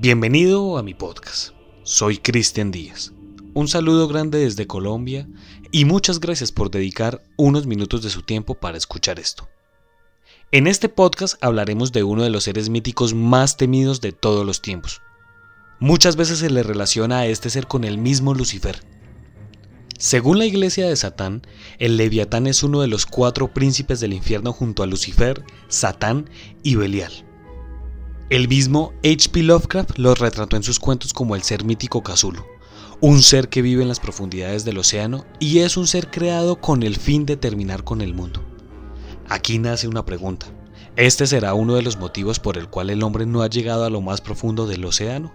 Bienvenido a mi podcast. Soy Cristian Díaz. Un saludo grande desde Colombia y muchas gracias por dedicar unos minutos de su tiempo para escuchar esto. En este podcast hablaremos de uno de los seres míticos más temidos de todos los tiempos. Muchas veces se le relaciona a este ser con el mismo Lucifer. Según la iglesia de Satán, el Leviatán es uno de los cuatro príncipes del infierno junto a Lucifer, Satán y Belial. El mismo H.P. Lovecraft los retrató en sus cuentos como el ser mítico Cthulhu, un ser que vive en las profundidades del océano y es un ser creado con el fin de terminar con el mundo. Aquí nace una pregunta. ¿Este será uno de los motivos por el cual el hombre no ha llegado a lo más profundo del océano?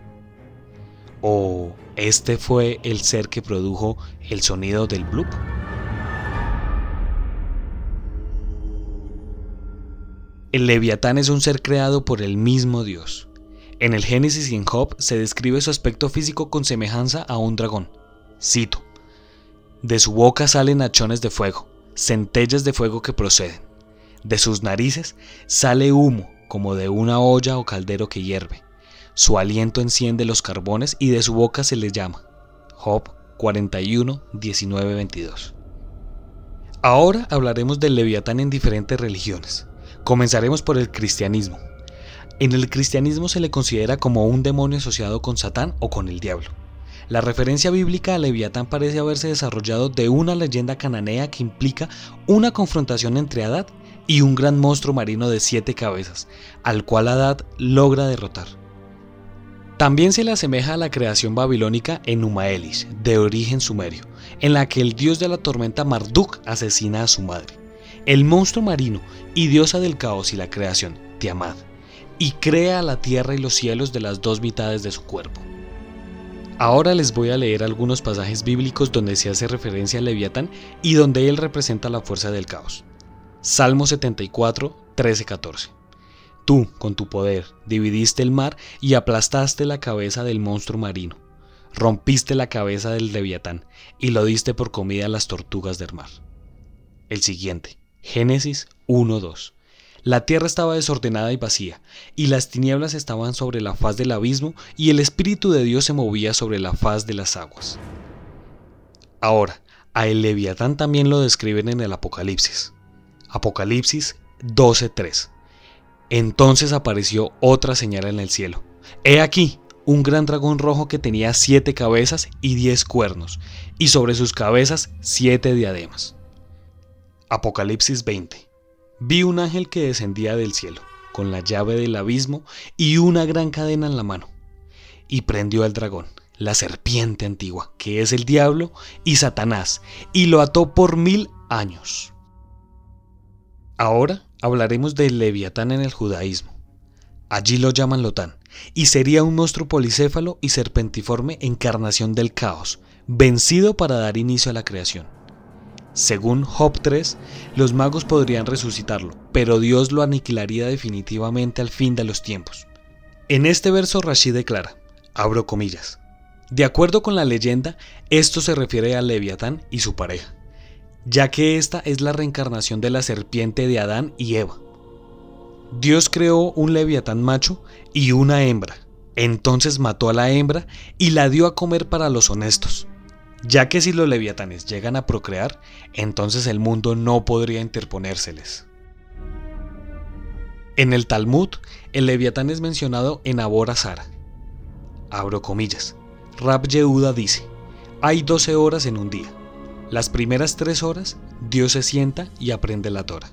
¿O este fue el ser que produjo el sonido del bloop? El leviatán es un ser creado por el mismo Dios. En el Génesis y en Job se describe su aspecto físico con semejanza a un dragón. Cito. De su boca salen hachones de fuego, centellas de fuego que proceden. De sus narices sale humo como de una olla o caldero que hierve. Su aliento enciende los carbones y de su boca se le llama. Job 41, 19, 22. Ahora hablaremos del leviatán en diferentes religiones. Comenzaremos por el cristianismo. En el cristianismo se le considera como un demonio asociado con Satán o con el diablo. La referencia bíblica a Leviatán parece haberse desarrollado de una leyenda cananea que implica una confrontación entre Adad y un gran monstruo marino de siete cabezas, al cual Adad logra derrotar. También se le asemeja a la creación babilónica en Numaelis, de origen sumerio, en la que el dios de la tormenta Marduk asesina a su madre el monstruo marino y diosa del caos y la creación, Tiamat, y crea la tierra y los cielos de las dos mitades de su cuerpo. Ahora les voy a leer algunos pasajes bíblicos donde se hace referencia al Leviatán y donde él representa la fuerza del caos. Salmo 74, 13, 14. Tú, con tu poder, dividiste el mar y aplastaste la cabeza del monstruo marino. Rompiste la cabeza del Leviatán y lo diste por comida a las tortugas del mar. El siguiente. Génesis 1.2. La tierra estaba desordenada y vacía, y las tinieblas estaban sobre la faz del abismo, y el Espíritu de Dios se movía sobre la faz de las aguas. Ahora, a el Leviatán también lo describen en el Apocalipsis. Apocalipsis 12.3. Entonces apareció otra señal en el cielo. He aquí, un gran dragón rojo que tenía siete cabezas y diez cuernos, y sobre sus cabezas siete diademas. Apocalipsis 20. Vi un ángel que descendía del cielo, con la llave del abismo y una gran cadena en la mano, y prendió al dragón, la serpiente antigua, que es el diablo y Satanás, y lo ató por mil años. Ahora hablaremos del leviatán en el judaísmo. Allí lo llaman Lotán, y sería un monstruo policéfalo y serpentiforme encarnación del caos, vencido para dar inicio a la creación. Según Job 3, los magos podrían resucitarlo, pero Dios lo aniquilaría definitivamente al fin de los tiempos. En este verso Rashi declara, abro comillas, de acuerdo con la leyenda, esto se refiere a Leviatán y su pareja, ya que esta es la reencarnación de la serpiente de Adán y Eva. Dios creó un Leviatán macho y una hembra, entonces mató a la hembra y la dio a comer para los honestos ya que si los leviatanes llegan a procrear, entonces el mundo no podría interponérseles. En el Talmud, el leviatán es mencionado en Abora Sara. Abro comillas. Rab Yehuda dice, hay 12 horas en un día. Las primeras tres horas, Dios se sienta y aprende la Torah.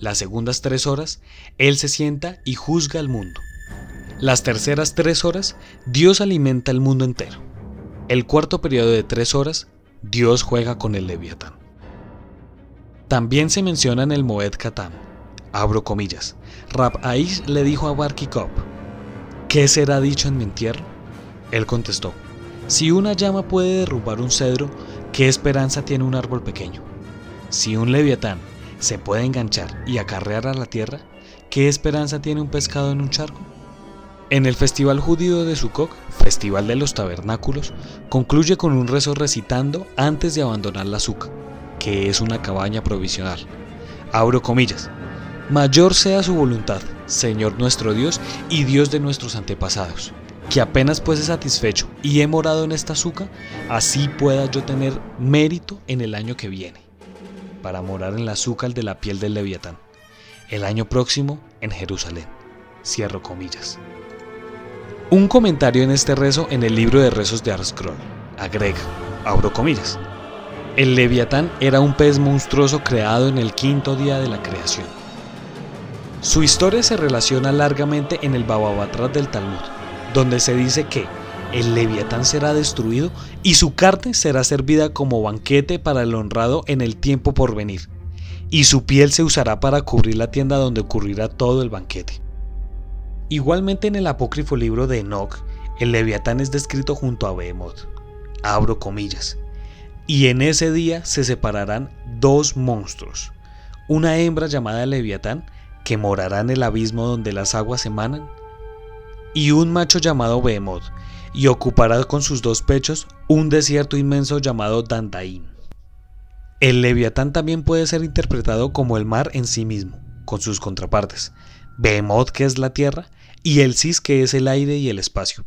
Las segundas tres horas, Él se sienta y juzga al mundo. Las terceras tres horas, Dios alimenta el mundo entero. El cuarto periodo de tres horas, Dios juega con el Leviatán. También se menciona en el Moed Katan, abro comillas, Rab Aish le dijo a Barkikop, ¿qué será dicho en mi entierro? Él contestó, si una llama puede derrubar un cedro, ¿qué esperanza tiene un árbol pequeño? Si un leviatán se puede enganchar y acarrear a la tierra, ¿qué esperanza tiene un pescado en un charco? En el Festival Judío de Sukkot, Festival de los Tabernáculos, concluye con un rezo recitando antes de abandonar la Sukkah, que es una cabaña provisional. Abro comillas. Mayor sea su voluntad, Señor nuestro Dios y Dios de nuestros antepasados, que apenas fuese satisfecho y he morado en esta azúcar, así pueda yo tener mérito en el año que viene, para morar en la azúcar de la piel del leviatán, el año próximo en Jerusalén. Cierro comillas. Un comentario en este rezo en el libro de rezos de Arscroll. Agrega, abro comillas. El leviatán era un pez monstruoso creado en el quinto día de la creación. Su historia se relaciona largamente en el Bababatrat del Talmud, donde se dice que el leviatán será destruido y su carne será servida como banquete para el honrado en el tiempo por venir, y su piel se usará para cubrir la tienda donde ocurrirá todo el banquete. Igualmente en el apócrifo libro de Enoch, el leviatán es descrito junto a Behemoth. Abro comillas. Y en ese día se separarán dos monstruos, una hembra llamada leviatán que morará en el abismo donde las aguas emanan, y un macho llamado Behemoth, y ocupará con sus dos pechos un desierto inmenso llamado Dandaín. El leviatán también puede ser interpretado como el mar en sí mismo, con sus contrapartes, Behemoth que es la tierra y el Cis que es el aire y el espacio.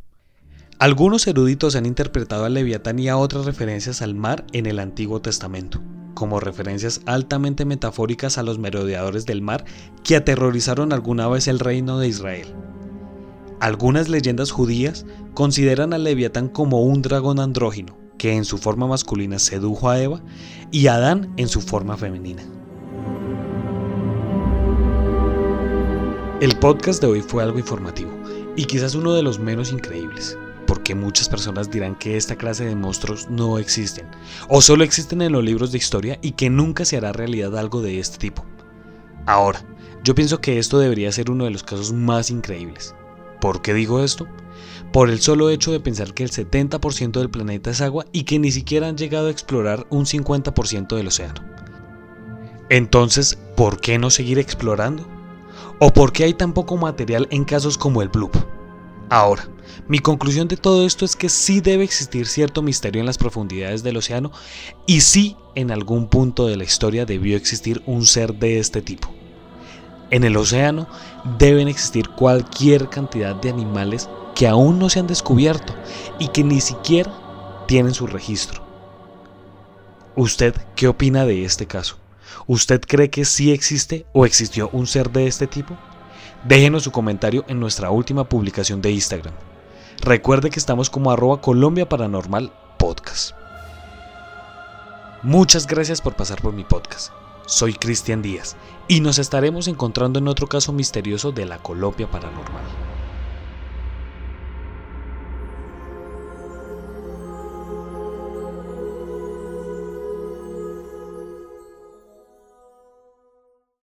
Algunos eruditos han interpretado al leviatán y a otras referencias al mar en el Antiguo Testamento, como referencias altamente metafóricas a los merodeadores del mar que aterrorizaron alguna vez el reino de Israel. Algunas leyendas judías consideran al leviatán como un dragón andrógino, que en su forma masculina sedujo a Eva y a Adán en su forma femenina. El podcast de hoy fue algo informativo y quizás uno de los menos increíbles, porque muchas personas dirán que esta clase de monstruos no existen, o solo existen en los libros de historia y que nunca se hará realidad algo de este tipo. Ahora, yo pienso que esto debería ser uno de los casos más increíbles. ¿Por qué digo esto? Por el solo hecho de pensar que el 70% del planeta es agua y que ni siquiera han llegado a explorar un 50% del océano. Entonces, ¿por qué no seguir explorando? ¿O por qué hay tan poco material en casos como el Bloop? Ahora, mi conclusión de todo esto es que sí debe existir cierto misterio en las profundidades del océano y sí en algún punto de la historia debió existir un ser de este tipo. En el océano deben existir cualquier cantidad de animales que aún no se han descubierto y que ni siquiera tienen su registro. ¿Usted qué opina de este caso? ¿Usted cree que sí existe o existió un ser de este tipo? Déjenos su comentario en nuestra última publicación de Instagram. Recuerde que estamos como arroba Colombia Paranormal Podcast. Muchas gracias por pasar por mi podcast. Soy Cristian Díaz y nos estaremos encontrando en otro caso misterioso de la Colombia Paranormal.